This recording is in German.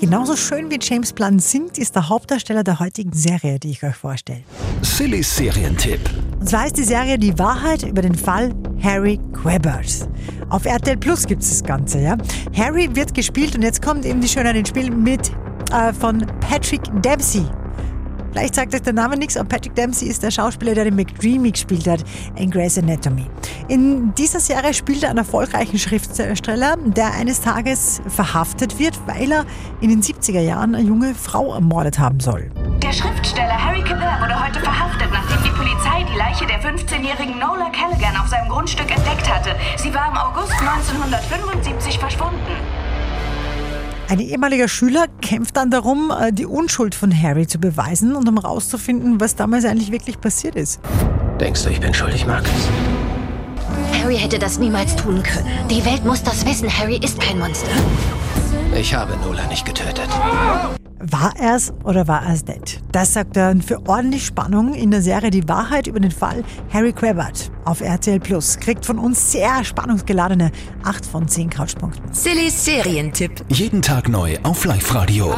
Genauso schön wie James Blunt singt, ist der Hauptdarsteller der heutigen Serie, die ich euch vorstelle. Sillys Serientipp. Und zwar ist die Serie Die Wahrheit über den Fall Harry Quebers. Auf RTL Plus gibt es das Ganze, ja. Harry wird gespielt und jetzt kommt eben die Schönheit ins Spiel mit äh, von Patrick Dempsey. Vielleicht sagt euch der Name nichts, aber Patrick Dempsey ist der Schauspieler, der den McDreamy gespielt hat in Grey's Anatomy. In dieser Serie spielt er einen erfolgreichen Schriftsteller, der eines Tages verhaftet wird, weil er in den 70er Jahren eine junge Frau ermordet haben soll. Der Schriftsteller Harry Quebert wurde heute verhaftet, nachdem die Polizei die Leiche der 15-jährigen Nola Callaghan auf seinem Grundstück entdeckt hatte. Sie war im August 1975 verschwunden. Ein ehemaliger Schüler kämpft dann darum, äh, die Unschuld von Harry zu beweisen und um herauszufinden, was damals eigentlich wirklich passiert ist. Denkst du, ich bin schuldig, Marcus? Harry hätte das niemals tun können. Die Welt muss das wissen. Harry ist kein Monster. Ich habe Nola nicht getötet. War er es oder war er es nicht? Das sagt er für ordentlich Spannung in der Serie Die Wahrheit über den Fall Harry Quebert auf RTL Plus. Kriegt von uns sehr spannungsgeladene 8 von 10 Couchpunkten. Sillys Serientipp. Jeden Tag neu auf Live-Radio.